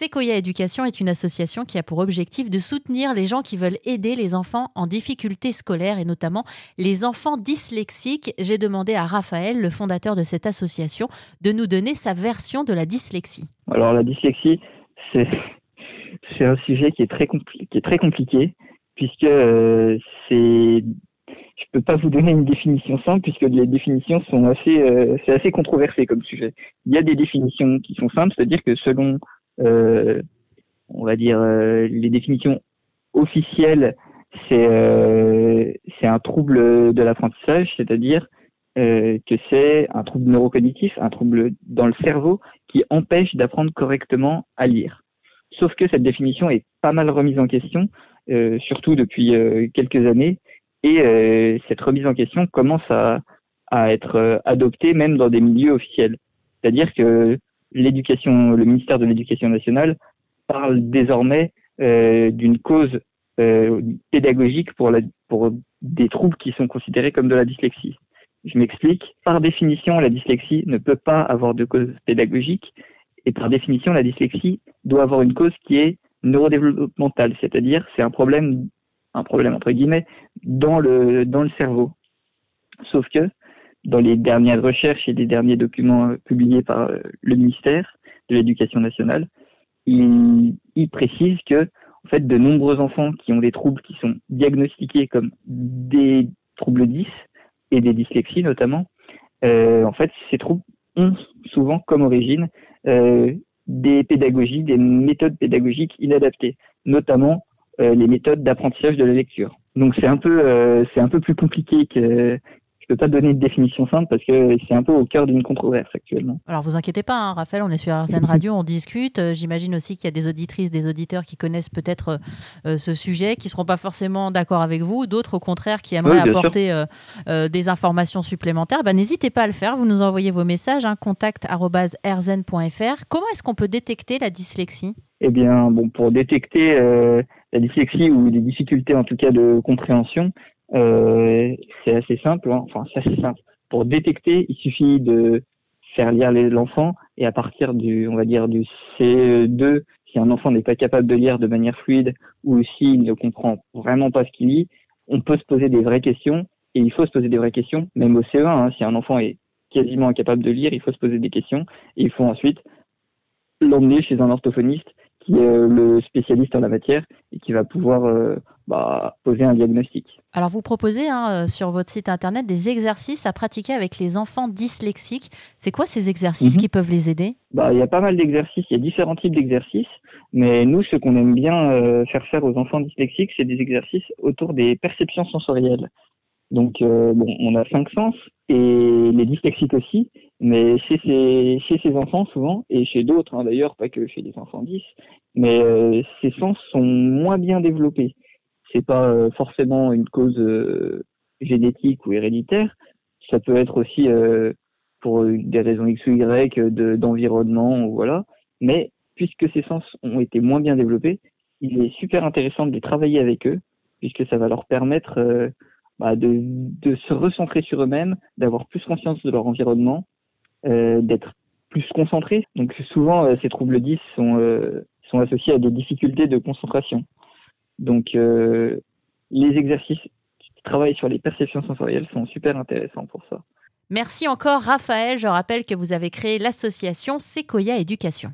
Sequoia Éducation est une association qui a pour objectif de soutenir les gens qui veulent aider les enfants en difficulté scolaire et notamment les enfants dyslexiques. J'ai demandé à Raphaël, le fondateur de cette association, de nous donner sa version de la dyslexie. Alors la dyslexie, c'est un sujet qui est très qui est très compliqué puisque euh, c'est je peux pas vous donner une définition simple puisque les définitions sont assez euh, c'est assez controversé comme sujet. Il y a des définitions qui sont simples, c'est-à-dire que selon on va dire euh, les définitions officielles, c'est euh, c'est un trouble de l'apprentissage, c'est-à-dire que c'est un trouble neurocognitif, un trouble dans le cerveau qui empêche d'apprendre correctement à lire. Sauf que cette définition est pas mal remise en question, surtout depuis quelques années, et cette remise en question commence à être adoptée même dans des milieux officiels. C'est-à-dire que l'éducation, le ministère de l'Éducation nationale parle désormais euh, d'une cause euh, pédagogique pour, la, pour des troubles qui sont considérés comme de la dyslexie. Je m'explique. Par définition, la dyslexie ne peut pas avoir de cause pédagogique et par définition, la dyslexie doit avoir une cause qui est neurodéveloppementale, c'est-à-dire c'est un problème, un problème entre guillemets dans le dans le cerveau. Sauf que dans les dernières recherches et les derniers documents euh, publiés par euh, le ministère de l'Éducation nationale, il, précise que en fait de nombreux enfants qui ont des troubles qui sont diagnostiqués comme des troubles 10 et des dyslexies notamment, euh, en fait ces troubles ont souvent comme origine des pédagogies, des méthodes pédagogiques inadaptées, notamment les méthodes d'apprentissage de la lecture. Donc c'est un peu c'est un peu plus compliqué que peux pas donner une définition simple parce que c'est un peu au cœur d'une controverse actuellement. Alors vous inquiétez pas, hein, Raphaël, on est sur RZN Radio, on discute. Euh, j'imagine aussi qu'il y a des auditrices, des auditeurs qui connaissent peut-être euh, euh, ce sujet, qui seront pas forcément d'accord avec vous, d'autres au contraire qui aimeraient apporter des informations supplémentaires. Ben, N'hésitez pas à le faire, vous nous envoyez vos messages, hein, contact.rzn.fr. Comment est-ce qu'on peut détecter la dyslexie? Eh bien, bon, pour détecter la dyslexie ou des difficultés en tout cas de compréhension, euh, c'est assez simple, hein. enfin c'est assez simple. Pour détecter, il suffit de faire lire l'enfant et à partir du, on va dire du CE2, si un enfant n'est pas capable de lire de manière fluide ou s'il ne comprend vraiment pas ce qu'il lit, on peut se poser des vraies questions et il faut se poser des vraies questions, même au CE1. Hein, si un enfant est quasiment incapable de lire, il faut se poser des questions et il faut ensuite l'emmener chez un orthophoniste qui est le spécialiste en la matière et qui va pouvoir euh, bah, poser un diagnostic. Alors vous proposez hein, euh, sur votre site internet des exercices à pratiquer avec les enfants dyslexiques. C'est quoi ces exercices mhm. qui peuvent les aider? Bah, Il y a pas mal d'exercices, il y a différents types d'exercices, mais nous ce qu'on aime bien euh, faire faire aux enfants dyslexiques, c'est des exercices autour des perceptions sensorielles. Donc bon, on a cinq sens et les dyslexiques aussi, mais chez ces, chez ces enfants souvent, et chez d'autres hein, d'ailleurs, pas que chez les enfants 10, mais euh, ces sens sont moins bien développés. C'est pas euh, forcément une cause euh, génétique ou héréditaire, ça peut être aussi pour des raisons X ou Y d'environnement, ou voilà. Mais puisque ces sens ont été moins bien développés, il est super intéressant de les travailler avec eux, puisque ça va leur permettre bah, de, de se recentrer sur eux-mêmes, d'avoir plus conscience de leur environnement euh, d'être plus concentré. Donc souvent, euh, ces troubles 10 sont, euh, sont associés à des difficultés de concentration. Donc les exercices qui travaillent sur les perceptions sensorielles sont super intéressants pour ça. Merci encore Raphaël. Je rappelle que vous avez créé l'association Sequoia Éducation.